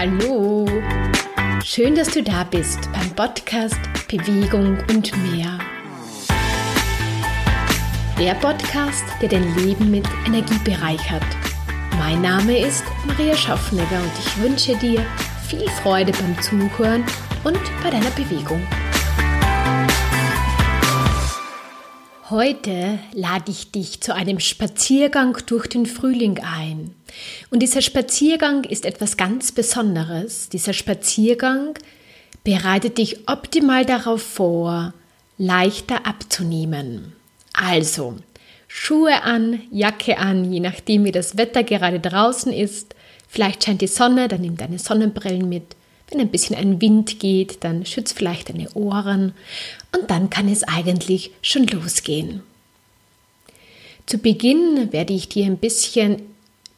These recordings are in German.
Hallo! Schön, dass du da bist beim Podcast Bewegung und mehr. Der Podcast, der dein Leben mit Energie bereichert. Mein Name ist Maria Schaffnegger und ich wünsche dir viel Freude beim Zuhören und bei deiner Bewegung. Heute lade ich dich zu einem Spaziergang durch den Frühling ein. Und dieser Spaziergang ist etwas ganz Besonderes. Dieser Spaziergang bereitet dich optimal darauf vor, leichter abzunehmen. Also, Schuhe an, Jacke an, je nachdem wie das Wetter gerade draußen ist. Vielleicht scheint die Sonne, dann nimm deine Sonnenbrillen mit. Wenn ein bisschen ein Wind geht, dann schütz vielleicht deine Ohren und dann kann es eigentlich schon losgehen. Zu Beginn werde ich dir ein bisschen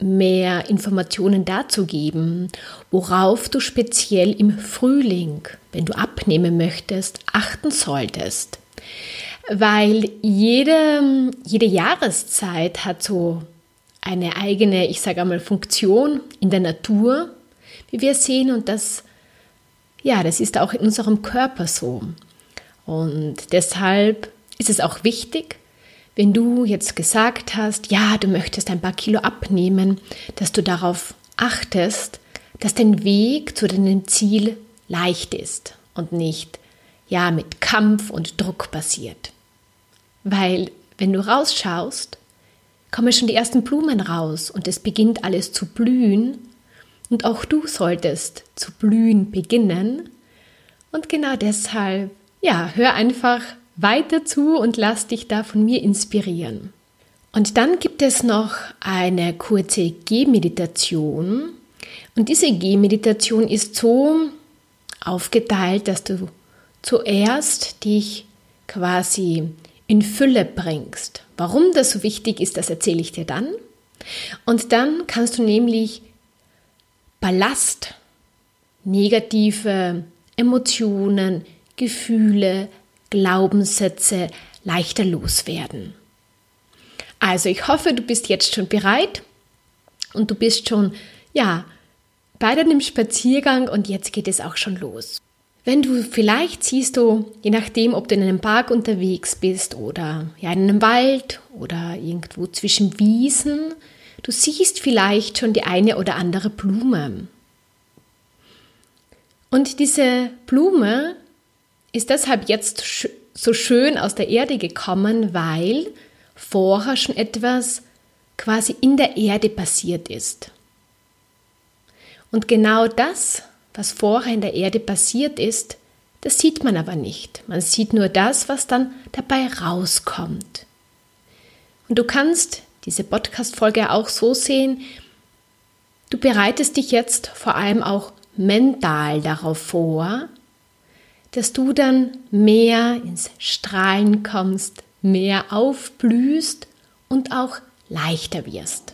mehr Informationen dazu geben, worauf du speziell im Frühling, wenn du abnehmen möchtest, achten solltest. Weil jede, jede Jahreszeit hat so eine eigene, ich sage einmal, Funktion in der Natur, wie wir sehen, und das ja, das ist auch in unserem Körper so. Und deshalb ist es auch wichtig, wenn du jetzt gesagt hast, ja, du möchtest ein paar Kilo abnehmen, dass du darauf achtest, dass dein Weg zu deinem Ziel leicht ist und nicht ja mit Kampf und Druck passiert. Weil wenn du rausschaust, kommen schon die ersten Blumen raus und es beginnt alles zu blühen und auch du solltest zu blühen beginnen. Und genau deshalb, ja, hör einfach weiter zu und lass dich da von mir inspirieren. Und dann gibt es noch eine kurze Gehmeditation. Und diese Gehmeditation ist so aufgeteilt, dass du zuerst dich quasi in Fülle bringst. Warum das so wichtig ist, das erzähle ich dir dann. Und dann kannst du nämlich Ballast, negative Emotionen, Gefühle, Glaubenssätze leichter loswerden. Also ich hoffe, du bist jetzt schon bereit und du bist schon, ja, bei deinem Spaziergang und jetzt geht es auch schon los. Wenn du vielleicht siehst du, je nachdem, ob du in einem Park unterwegs bist oder ja, in einem Wald oder irgendwo zwischen Wiesen, Du siehst vielleicht schon die eine oder andere Blume. Und diese Blume ist deshalb jetzt so schön aus der Erde gekommen, weil vorher schon etwas quasi in der Erde passiert ist. Und genau das, was vorher in der Erde passiert ist, das sieht man aber nicht. Man sieht nur das, was dann dabei rauskommt. Und du kannst diese Podcast-Folge auch so sehen, du bereitest dich jetzt vor allem auch mental darauf vor, dass du dann mehr ins Strahlen kommst, mehr aufblühst und auch leichter wirst.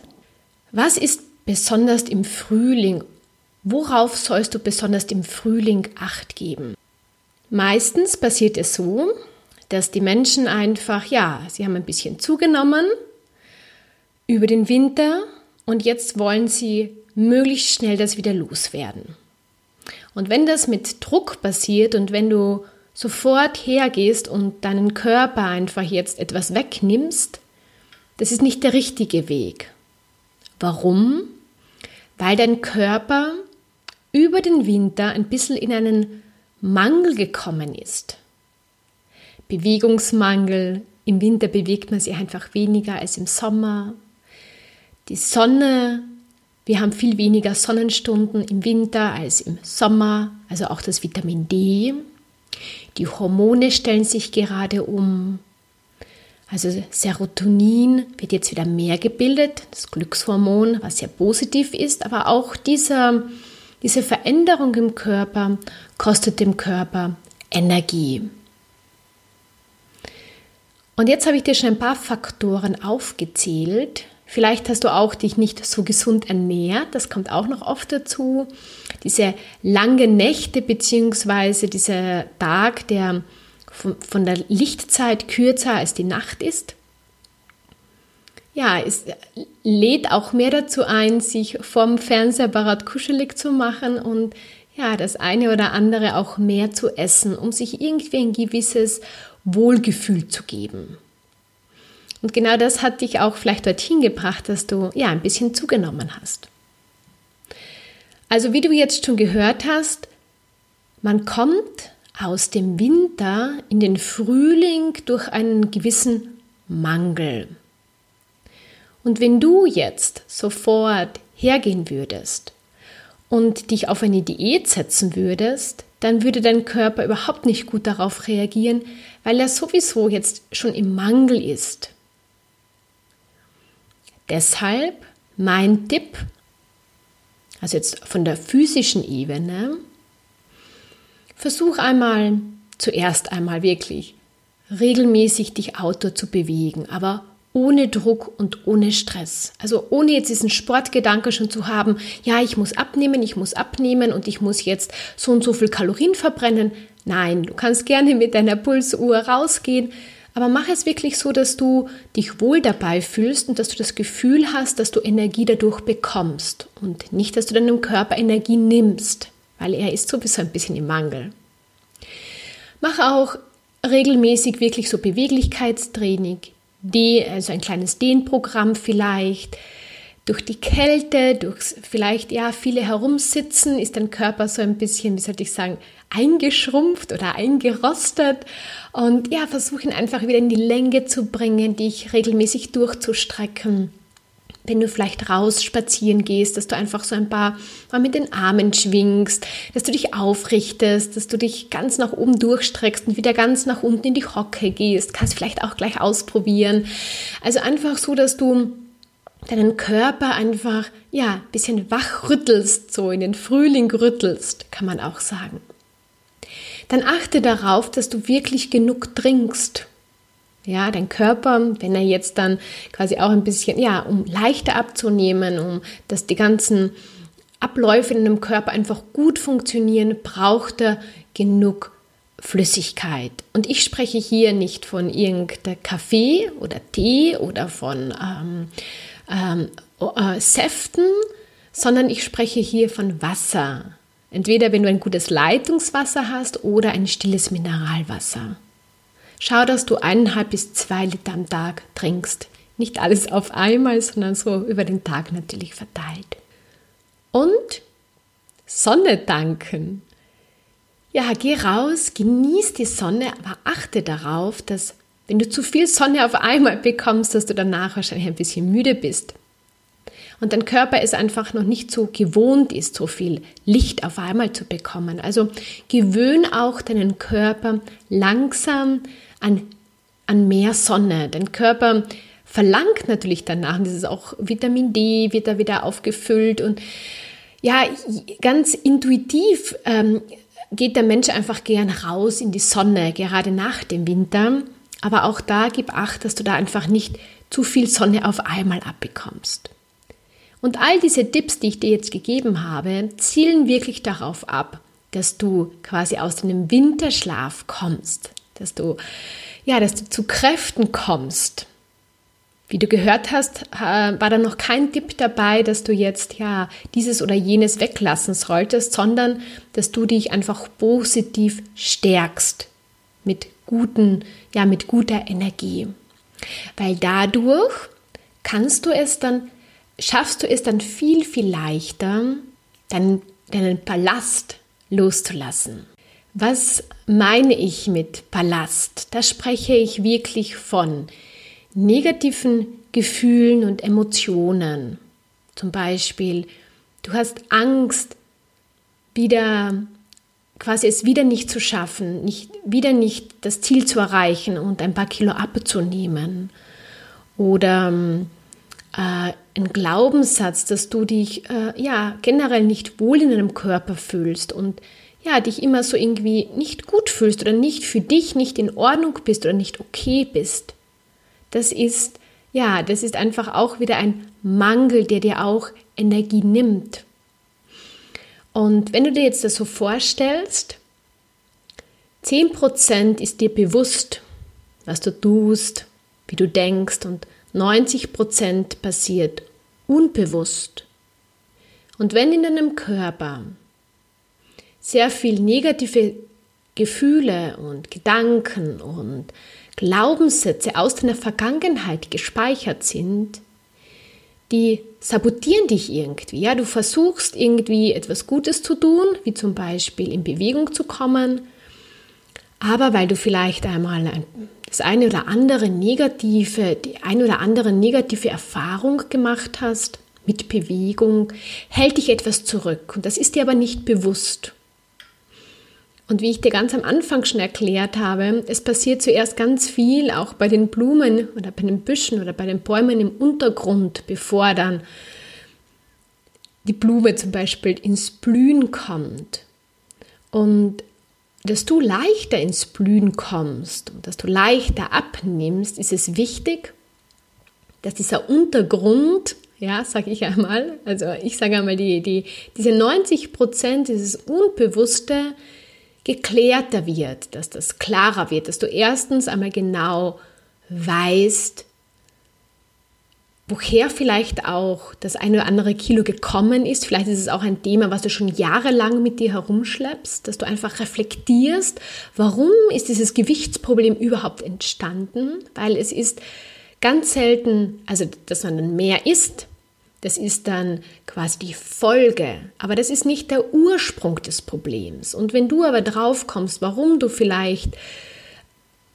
Was ist besonders im Frühling? Worauf sollst du besonders im Frühling acht geben? Meistens passiert es so, dass die Menschen einfach, ja, sie haben ein bisschen zugenommen, über den Winter und jetzt wollen sie möglichst schnell das wieder loswerden. Und wenn das mit Druck passiert und wenn du sofort hergehst und deinen Körper einfach jetzt etwas wegnimmst, das ist nicht der richtige Weg. Warum? Weil dein Körper über den Winter ein bisschen in einen Mangel gekommen ist. Bewegungsmangel, im Winter bewegt man sich einfach weniger als im Sommer. Die Sonne, wir haben viel weniger Sonnenstunden im Winter als im Sommer, also auch das Vitamin D. Die Hormone stellen sich gerade um. Also Serotonin wird jetzt wieder mehr gebildet, das Glückshormon, was sehr positiv ist, aber auch dieser, diese Veränderung im Körper kostet dem Körper Energie. Und jetzt habe ich dir schon ein paar Faktoren aufgezählt, Vielleicht hast du auch dich nicht so gesund ernährt, das kommt auch noch oft dazu. Diese langen Nächte bzw. dieser Tag, der von, der Lichtzeit kürzer als die Nacht ist. ja, es lädt auch mehr dazu ein, sich vorm Fernsehapparat kuschelig zu machen und ja, das eine oder andere auch mehr zu essen, um sich irgendwie ein gewisses Wohlgefühl zu geben. Und genau das hat dich auch vielleicht dorthin gebracht, dass du ja ein bisschen zugenommen hast. Also wie du jetzt schon gehört hast, man kommt aus dem Winter in den Frühling durch einen gewissen Mangel. Und wenn du jetzt sofort hergehen würdest und dich auf eine Diät setzen würdest, dann würde dein Körper überhaupt nicht gut darauf reagieren, weil er sowieso jetzt schon im Mangel ist. Deshalb mein Tipp, also jetzt von der physischen Ebene, versuch einmal zuerst einmal wirklich regelmäßig dich Auto zu bewegen, aber ohne Druck und ohne Stress. Also ohne jetzt diesen Sportgedanke schon zu haben, ja, ich muss abnehmen, ich muss abnehmen und ich muss jetzt so und so viel Kalorien verbrennen. Nein, du kannst gerne mit deiner Pulsuhr rausgehen, aber mach es wirklich so, dass du dich wohl dabei fühlst und dass du das Gefühl hast, dass du Energie dadurch bekommst und nicht, dass du deinem Körper Energie nimmst, weil er ist sowieso ein bisschen im Mangel. Mach auch regelmäßig wirklich so Beweglichkeitstraining, also ein kleines Dehnprogramm vielleicht. Durch die Kälte, durch vielleicht ja viele herumsitzen, ist dein Körper so ein bisschen, wie soll ich sagen, eingeschrumpft oder eingerostet. Und ja, versuchen einfach wieder in die Länge zu bringen, dich regelmäßig durchzustrecken wenn du vielleicht raus spazieren gehst, dass du einfach so ein paar Mal mit den Armen schwingst, dass du dich aufrichtest, dass du dich ganz nach oben durchstreckst und wieder ganz nach unten in die Hocke gehst. Kannst vielleicht auch gleich ausprobieren. Also einfach so, dass du deinen Körper einfach, ja, ein bisschen wach rüttelst, so in den Frühling rüttelst, kann man auch sagen. Dann achte darauf, dass du wirklich genug trinkst. Ja, dein Körper, wenn er jetzt dann quasi auch ein bisschen, ja, um leichter abzunehmen, um dass die ganzen Abläufe in deinem Körper einfach gut funktionieren, braucht er genug Flüssigkeit. Und ich spreche hier nicht von irgendeinem Kaffee oder Tee oder von ähm, ähm, äh, Säften, sondern ich spreche hier von Wasser. Entweder wenn du ein gutes Leitungswasser hast oder ein stilles Mineralwasser. Schau, dass du eineinhalb bis zwei Liter am Tag trinkst. Nicht alles auf einmal, sondern so über den Tag natürlich verteilt. Und Sonne danken. Ja, geh raus, genieß die Sonne, aber achte darauf, dass wenn du zu viel Sonne auf einmal bekommst, dass du danach wahrscheinlich ein bisschen müde bist. Und dein Körper es einfach noch nicht so gewohnt ist, so viel Licht auf einmal zu bekommen. Also gewöhn auch deinen Körper langsam an, an mehr Sonne. Dein Körper verlangt natürlich danach. Und das ist auch Vitamin D, wird da wieder aufgefüllt. Und ja, ganz intuitiv ähm, geht der Mensch einfach gern raus in die Sonne, gerade nach dem Winter. Aber auch da gib Acht, dass du da einfach nicht zu viel Sonne auf einmal abbekommst. Und all diese Tipps, die ich dir jetzt gegeben habe, zielen wirklich darauf ab, dass du quasi aus deinem Winterschlaf kommst, dass du, ja, dass du zu Kräften kommst. Wie du gehört hast, war da noch kein Tipp dabei, dass du jetzt ja dieses oder jenes weglassen solltest, sondern dass du dich einfach positiv stärkst mit guten, ja, mit guter Energie. Weil dadurch kannst du es dann, schaffst du es dann viel, viel leichter, deinen, deinen Ballast loszulassen. Was meine ich mit Ballast? Da spreche ich wirklich von negativen Gefühlen und Emotionen. Zum Beispiel, du hast Angst, wieder quasi es wieder nicht zu schaffen, nicht, wieder nicht das Ziel zu erreichen und ein paar Kilo abzunehmen. Oder äh, ein Glaubenssatz, dass du dich äh, ja generell nicht wohl in deinem Körper fühlst und ja, dich immer so irgendwie nicht gut fühlst oder nicht für dich nicht in Ordnung bist oder nicht okay bist. Das ist, ja, das ist einfach auch wieder ein Mangel, der dir auch Energie nimmt. Und wenn du dir jetzt das so vorstellst, 10% ist dir bewusst, was du tust, wie du denkst und 90 Prozent passiert unbewusst. Und wenn in deinem Körper sehr viel negative Gefühle und Gedanken und Glaubenssätze aus deiner Vergangenheit gespeichert sind, die sabotieren dich irgendwie. Ja, du versuchst irgendwie etwas Gutes zu tun, wie zum Beispiel in Bewegung zu kommen, aber weil du vielleicht einmal ein, das eine oder andere negative, die eine oder andere negative Erfahrung gemacht hast mit Bewegung, hält dich etwas zurück und das ist dir aber nicht bewusst. Und wie ich dir ganz am Anfang schon erklärt habe, es passiert zuerst ganz viel, auch bei den Blumen oder bei den Büschen oder bei den Bäumen im Untergrund, bevor dann die Blume zum Beispiel ins Blühen kommt. Und dass du leichter ins Blühen kommst und dass du leichter abnimmst, ist es wichtig, dass dieser Untergrund, ja, sage ich einmal, also ich sage einmal, die, die, diese 90 Prozent, dieses Unbewusste, geklärter wird, dass das klarer wird, dass du erstens einmal genau weißt, woher vielleicht auch das eine oder andere Kilo gekommen ist. Vielleicht ist es auch ein Thema, was du schon jahrelang mit dir herumschleppst, dass du einfach reflektierst, warum ist dieses Gewichtsproblem überhaupt entstanden? Weil es ist ganz selten, also dass man dann mehr isst, das ist dann quasi die Folge, aber das ist nicht der Ursprung des Problems. Und wenn du aber drauf kommst, warum du vielleicht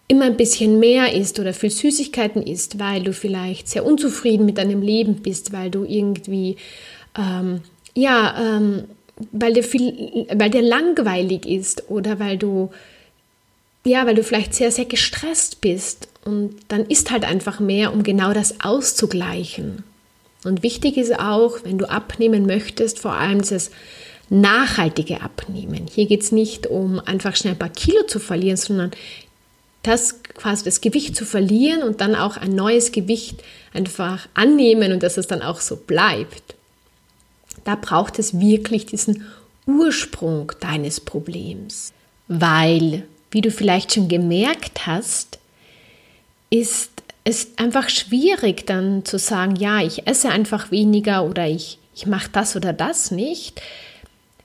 immer ein bisschen mehr isst oder viel Süßigkeiten isst, weil du vielleicht sehr unzufrieden mit deinem Leben bist, weil du irgendwie, ähm, ja, ähm, weil dir viel, weil dir langweilig ist oder weil du, ja, weil du vielleicht sehr, sehr gestresst bist und dann isst halt einfach mehr, um genau das auszugleichen. Und wichtig ist auch, wenn du abnehmen möchtest, vor allem das nachhaltige Abnehmen. Hier geht es nicht um einfach schnell ein paar Kilo zu verlieren, sondern das quasi das Gewicht zu verlieren und dann auch ein neues Gewicht einfach annehmen und dass es dann auch so bleibt. Da braucht es wirklich diesen Ursprung deines Problems. Weil, wie du vielleicht schon gemerkt hast, ist es einfach schwierig dann zu sagen, ja, ich esse einfach weniger oder ich, ich mache das oder das nicht,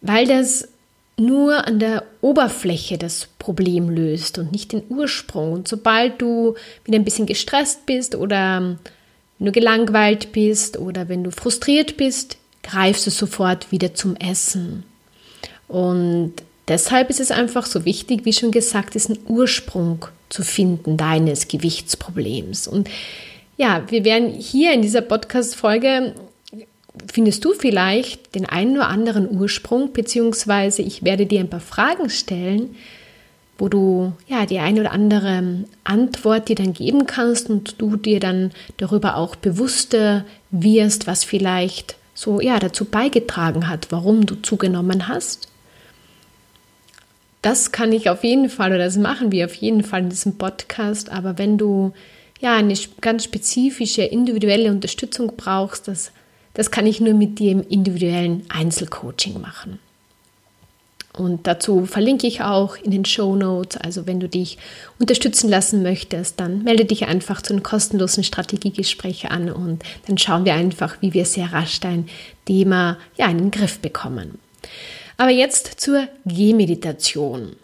weil das nur an der Oberfläche das Problem löst und nicht den Ursprung. Und sobald du wieder ein bisschen gestresst bist oder du gelangweilt bist oder wenn du frustriert bist, greifst du sofort wieder zum Essen. Und deshalb ist es einfach so wichtig, wie schon gesagt, diesen Ursprung zu finden deines Gewichtsproblems. Und ja, wir werden hier in dieser Podcast-Folge findest du vielleicht den einen oder anderen Ursprung, beziehungsweise ich werde dir ein paar Fragen stellen, wo du ja die eine oder andere Antwort dir dann geben kannst und du dir dann darüber auch bewusster wirst, was vielleicht so ja dazu beigetragen hat, warum du zugenommen hast das kann ich auf jeden Fall oder das machen wir auf jeden Fall in diesem Podcast. Aber wenn du ja eine ganz spezifische individuelle Unterstützung brauchst, das, das kann ich nur mit dir im individuellen Einzelcoaching machen. Und dazu verlinke ich auch in den Show Notes. Also wenn du dich unterstützen lassen möchtest, dann melde dich einfach zu einem kostenlosen Strategiegespräch an und dann schauen wir einfach, wie wir sehr rasch dein Thema ja in den Griff bekommen. Aber jetzt zur Gehmeditation.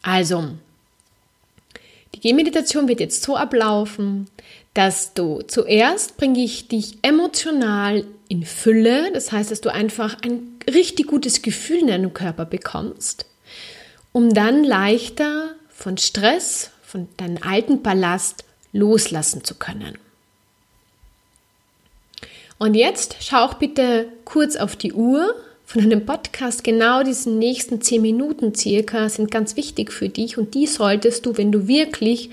Also, die Gehmeditation wird jetzt so ablaufen, dass du zuerst bringe ich dich emotional in Fülle, das heißt, dass du einfach ein richtig gutes Gefühl in deinem Körper bekommst, um dann leichter von Stress, von deinem alten Ballast loslassen zu können. Und jetzt schau auch bitte kurz auf die Uhr, von einem Podcast, genau diesen nächsten zehn Minuten circa, sind ganz wichtig für dich und die solltest du, wenn du wirklich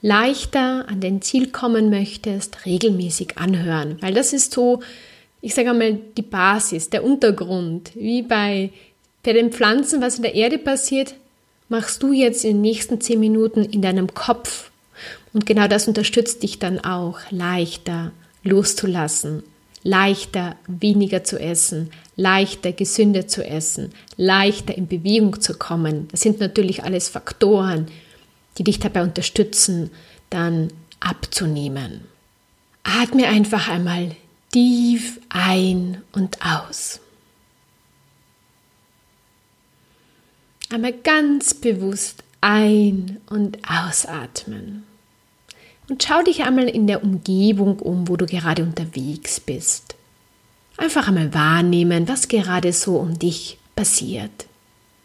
leichter an dein Ziel kommen möchtest, regelmäßig anhören. Weil das ist so, ich sage einmal, die Basis, der Untergrund. Wie bei, bei den Pflanzen, was in der Erde passiert, machst du jetzt in den nächsten zehn Minuten in deinem Kopf. Und genau das unterstützt dich dann auch leichter loszulassen, leichter weniger zu essen, leichter gesünder zu essen, leichter in Bewegung zu kommen. Das sind natürlich alles Faktoren, die dich dabei unterstützen, dann abzunehmen. Atme einfach einmal tief ein und aus. Einmal ganz bewusst ein- und ausatmen. Und schau dich einmal in der Umgebung um, wo du gerade unterwegs bist. Einfach einmal wahrnehmen, was gerade so um dich passiert.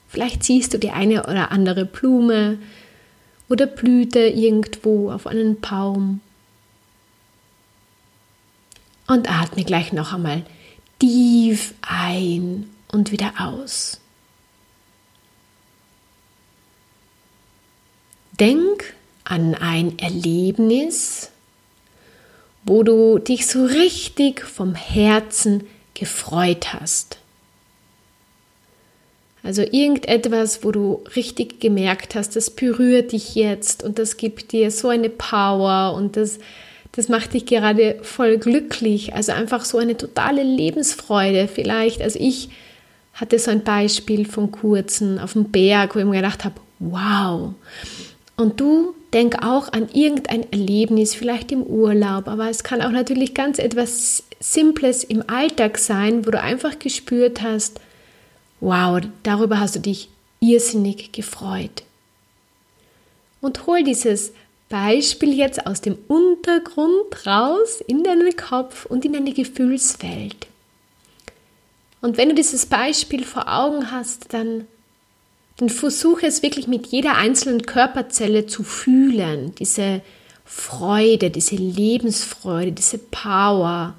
Vielleicht siehst du die eine oder andere Blume oder Blüte irgendwo auf einem Baum. Und atme gleich noch einmal tief ein und wieder aus. Denk an ein Erlebnis, wo du dich so richtig vom Herzen gefreut hast. Also irgendetwas, wo du richtig gemerkt hast, das berührt dich jetzt und das gibt dir so eine Power und das, das macht dich gerade voll glücklich. Also einfach so eine totale Lebensfreude vielleicht. Also ich hatte so ein Beispiel von kurzen auf dem Berg, wo ich mir gedacht habe, wow. Und du denk auch an irgendein Erlebnis, vielleicht im Urlaub, aber es kann auch natürlich ganz etwas Simples im Alltag sein, wo du einfach gespürt hast, wow, darüber hast du dich irrsinnig gefreut. Und hol dieses Beispiel jetzt aus dem Untergrund raus in deinen Kopf und in deine Gefühlswelt. Und wenn du dieses Beispiel vor Augen hast, dann dann versuche es wirklich mit jeder einzelnen Körperzelle zu fühlen, diese Freude, diese Lebensfreude, diese Power.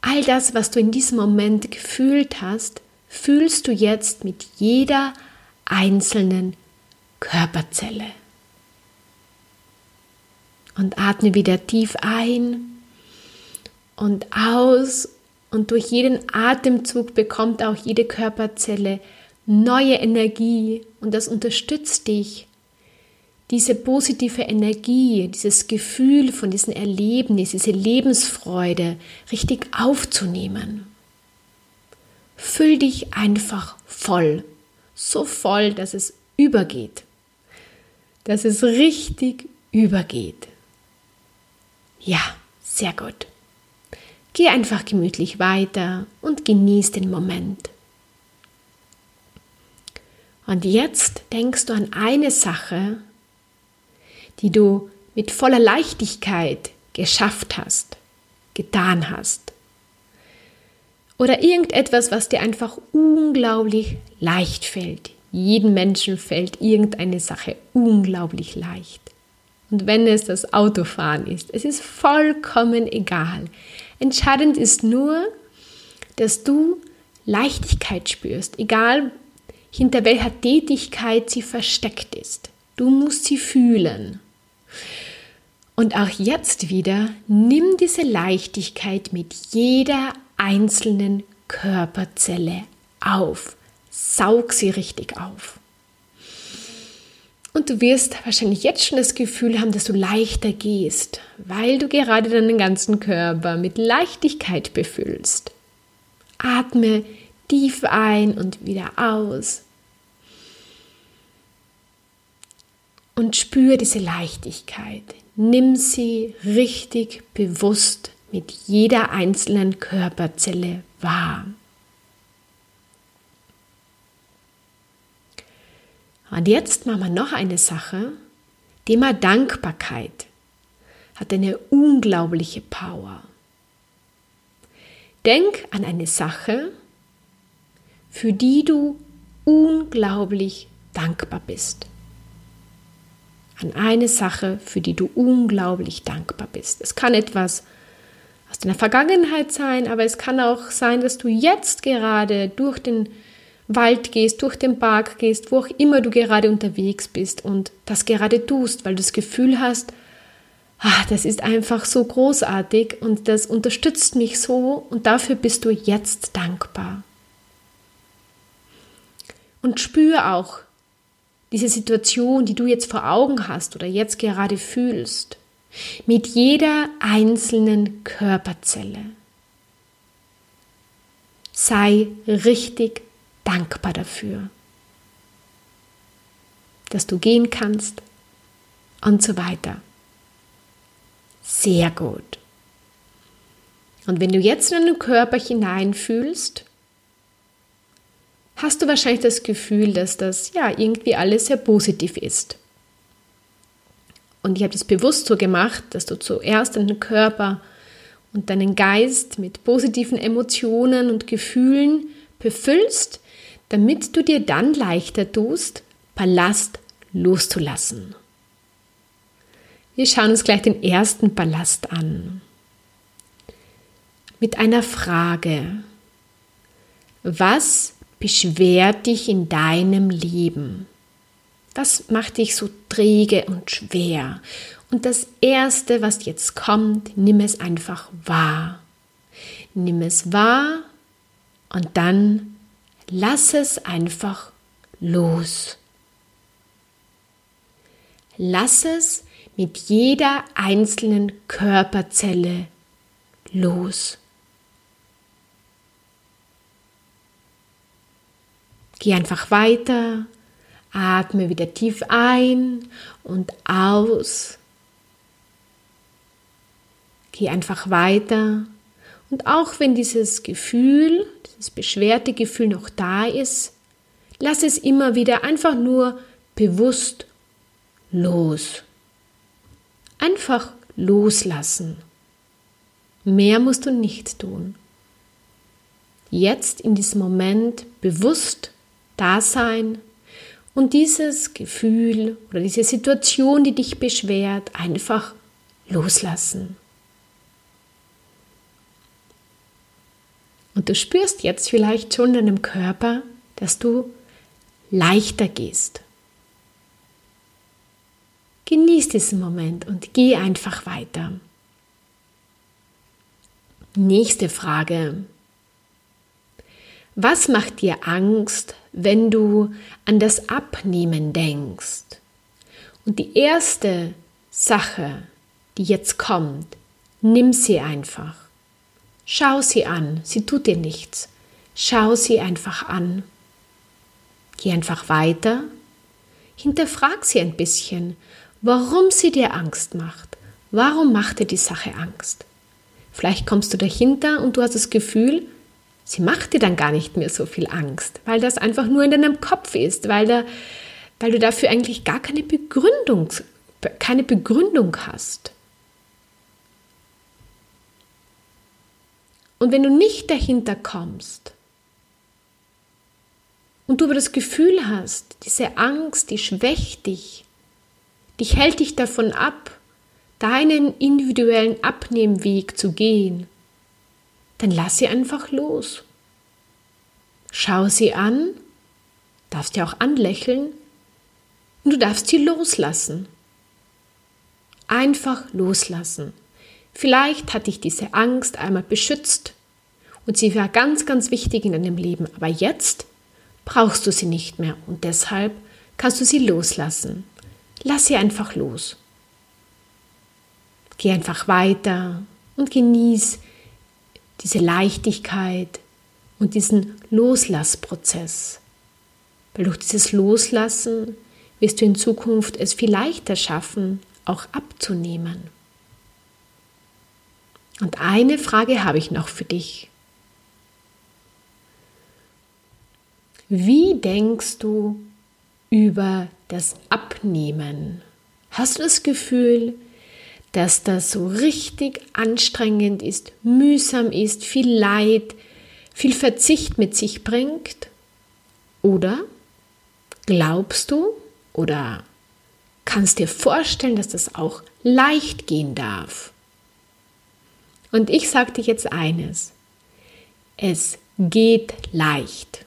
All das, was du in diesem Moment gefühlt hast, fühlst du jetzt mit jeder einzelnen Körperzelle. Und atme wieder tief ein und aus und durch jeden Atemzug bekommt auch jede Körperzelle neue Energie und das unterstützt dich, diese positive Energie, dieses Gefühl von diesem Erlebnis, diese Lebensfreude richtig aufzunehmen. Füll dich einfach voll, so voll, dass es übergeht, dass es richtig übergeht. Ja, sehr gut. Geh einfach gemütlich weiter und genieß den Moment. Und jetzt denkst du an eine Sache, die du mit voller Leichtigkeit geschafft hast, getan hast. Oder irgendetwas, was dir einfach unglaublich leicht fällt. Jeden Menschen fällt irgendeine Sache unglaublich leicht. Und wenn es das Autofahren ist, es ist vollkommen egal. Entscheidend ist nur, dass du Leichtigkeit spürst, egal hinter welcher Tätigkeit sie versteckt ist. Du musst sie fühlen. Und auch jetzt wieder, nimm diese Leichtigkeit mit jeder einzelnen Körperzelle auf. Saug sie richtig auf. Und du wirst wahrscheinlich jetzt schon das Gefühl haben, dass du leichter gehst, weil du gerade deinen ganzen Körper mit Leichtigkeit befüllst. Atme tief ein und wieder aus. Und spür diese Leichtigkeit. Nimm sie richtig bewusst mit jeder einzelnen Körperzelle wahr. Und jetzt machen wir noch eine Sache. Thema Dankbarkeit hat eine unglaubliche Power. Denk an eine Sache, für die du unglaublich dankbar bist. An eine Sache, für die du unglaublich dankbar bist. Es kann etwas aus deiner Vergangenheit sein, aber es kann auch sein, dass du jetzt gerade durch den Wald gehst, durch den Park gehst, wo auch immer du gerade unterwegs bist und das gerade tust, weil du das Gefühl hast, ach, das ist einfach so großartig und das unterstützt mich so und dafür bist du jetzt dankbar. Und spür auch diese Situation, die du jetzt vor Augen hast oder jetzt gerade fühlst, mit jeder einzelnen Körperzelle. Sei richtig dankbar dafür, dass du gehen kannst und so weiter. Sehr gut. Und wenn du jetzt in deinen Körper hineinfühlst, hast du wahrscheinlich das Gefühl, dass das ja irgendwie alles sehr positiv ist. Und ich habe das bewusst so gemacht, dass du zuerst deinen Körper und deinen Geist mit positiven Emotionen und Gefühlen befüllst, damit du dir dann leichter tust, Ballast loszulassen. Wir schauen uns gleich den ersten Ballast an. Mit einer Frage. Was beschwert dich in deinem Leben? Was macht dich so träge und schwer? Und das Erste, was jetzt kommt, nimm es einfach wahr. Nimm es wahr und dann lass es einfach los. Lass es mit jeder einzelnen Körperzelle los. Geh einfach weiter, atme wieder tief ein und aus. Geh einfach weiter. Und auch wenn dieses Gefühl, dieses beschwerte Gefühl noch da ist, lass es immer wieder einfach nur bewusst los. Einfach loslassen. Mehr musst du nicht tun. Jetzt in diesem Moment bewusst da sein und dieses Gefühl oder diese Situation, die dich beschwert, einfach loslassen. Und du spürst jetzt vielleicht schon in deinem Körper, dass du leichter gehst. Genieß diesen Moment und geh einfach weiter. Nächste Frage. Was macht dir Angst, wenn du an das Abnehmen denkst? Und die erste Sache, die jetzt kommt, nimm sie einfach. Schau sie an, sie tut dir nichts. Schau sie einfach an. Geh einfach weiter. Hinterfrag sie ein bisschen, warum sie dir Angst macht. Warum macht dir die Sache Angst? Vielleicht kommst du dahinter und du hast das Gefühl, sie macht dir dann gar nicht mehr so viel Angst, weil das einfach nur in deinem Kopf ist, weil, da, weil du dafür eigentlich gar keine Begründung, keine Begründung hast. Und wenn du nicht dahinter kommst und du aber das Gefühl hast, diese Angst, die schwächt dich, dich hält dich davon ab, deinen individuellen Abnehmweg zu gehen, dann lass sie einfach los. Schau sie an, darfst dir auch anlächeln und du darfst sie loslassen. Einfach loslassen. Vielleicht hat dich diese Angst einmal beschützt und sie war ganz, ganz wichtig in deinem Leben, aber jetzt brauchst du sie nicht mehr und deshalb kannst du sie loslassen. Lass sie einfach los. Geh einfach weiter und genieß diese Leichtigkeit und diesen Loslassprozess. Weil durch dieses Loslassen wirst du in Zukunft es viel leichter schaffen, auch abzunehmen. Und eine Frage habe ich noch für dich. Wie denkst du über das Abnehmen? Hast du das Gefühl, dass das so richtig anstrengend ist, mühsam ist, viel Leid, viel Verzicht mit sich bringt? Oder glaubst du oder kannst dir vorstellen, dass das auch leicht gehen darf? Und ich sage dir jetzt eines, es geht leicht.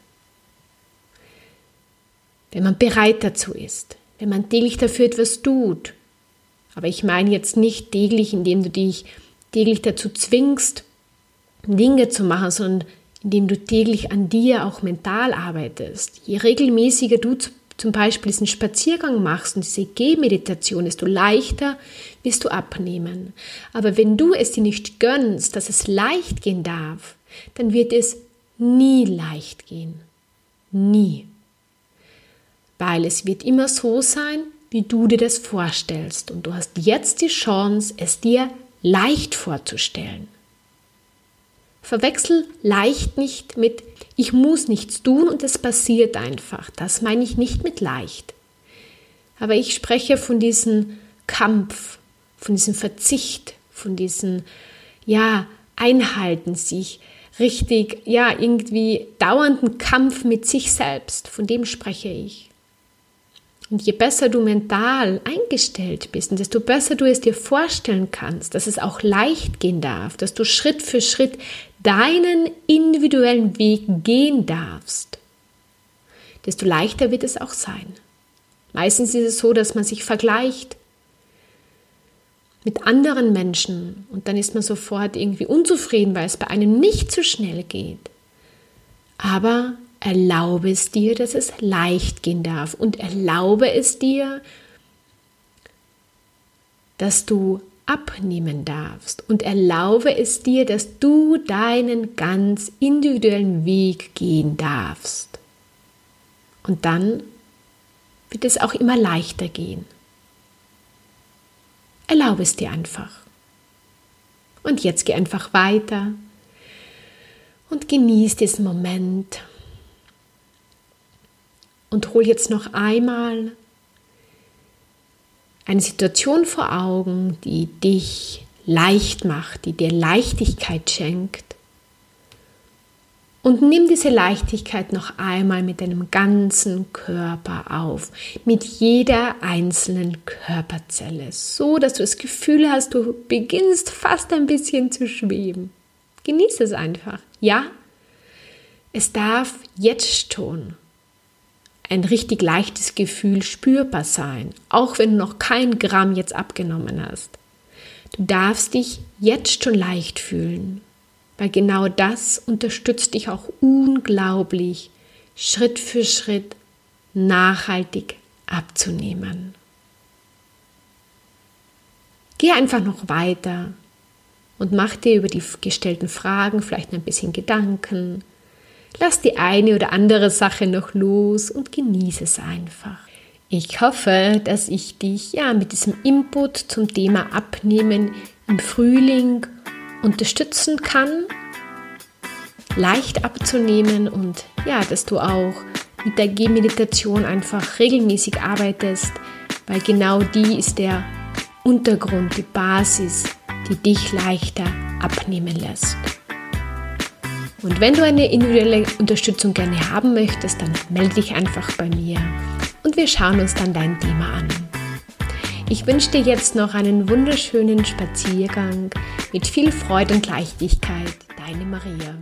Wenn man bereit dazu ist, wenn man täglich dafür etwas tut, aber ich meine jetzt nicht täglich, indem du dich täglich dazu zwingst, Dinge zu machen, sondern indem du täglich an dir auch mental arbeitest. Je regelmäßiger du zum Beispiel diesen Spaziergang machst und diese Gehmeditation, desto leichter wirst du abnehmen. Aber wenn du es dir nicht gönnst, dass es leicht gehen darf, dann wird es nie leicht gehen. Nie. Weil es wird immer so sein, wie du dir das vorstellst. Und du hast jetzt die Chance, es dir leicht vorzustellen. Verwechsel leicht nicht mit ich muss nichts tun und es passiert einfach. Das meine ich nicht mit leicht. Aber ich spreche von diesem Kampf, von diesem Verzicht, von diesem ja, Einhalten, sich richtig, ja, irgendwie dauernden Kampf mit sich selbst. Von dem spreche ich. Und je besser du mental eingestellt bist und desto besser du es dir vorstellen kannst, dass es auch leicht gehen darf, dass du Schritt für Schritt deinen individuellen Weg gehen darfst, desto leichter wird es auch sein. Meistens ist es so, dass man sich vergleicht mit anderen Menschen und dann ist man sofort irgendwie unzufrieden, weil es bei einem nicht so schnell geht. Aber erlaube es dir, dass es leicht gehen darf und erlaube es dir, dass du abnehmen darfst und erlaube es dir, dass du deinen ganz individuellen Weg gehen darfst. Und dann wird es auch immer leichter gehen. Erlaube es dir einfach. Und jetzt geh einfach weiter und genieß diesen Moment und hol jetzt noch einmal eine Situation vor Augen, die dich leicht macht, die dir Leichtigkeit schenkt. Und nimm diese Leichtigkeit noch einmal mit deinem ganzen Körper auf, mit jeder einzelnen Körperzelle, so dass du das Gefühl hast, du beginnst fast ein bisschen zu schweben. Genieße es einfach. Ja, es darf jetzt schon ein richtig leichtes Gefühl spürbar sein, auch wenn du noch kein Gramm jetzt abgenommen hast. Du darfst dich jetzt schon leicht fühlen, weil genau das unterstützt dich auch unglaublich, Schritt für Schritt nachhaltig abzunehmen. Geh einfach noch weiter und mach dir über die gestellten Fragen vielleicht ein bisschen Gedanken Lass die eine oder andere Sache noch los und genieße es einfach. Ich hoffe, dass ich dich ja mit diesem Input zum Thema Abnehmen im Frühling unterstützen kann, leicht abzunehmen und ja, dass du auch mit der Gehmeditation einfach regelmäßig arbeitest, weil genau die ist der Untergrund, die Basis, die dich leichter abnehmen lässt. Und wenn du eine individuelle Unterstützung gerne haben möchtest, dann melde dich einfach bei mir und wir schauen uns dann dein Thema an. Ich wünsche dir jetzt noch einen wunderschönen Spaziergang mit viel Freude und Leichtigkeit. Deine Maria.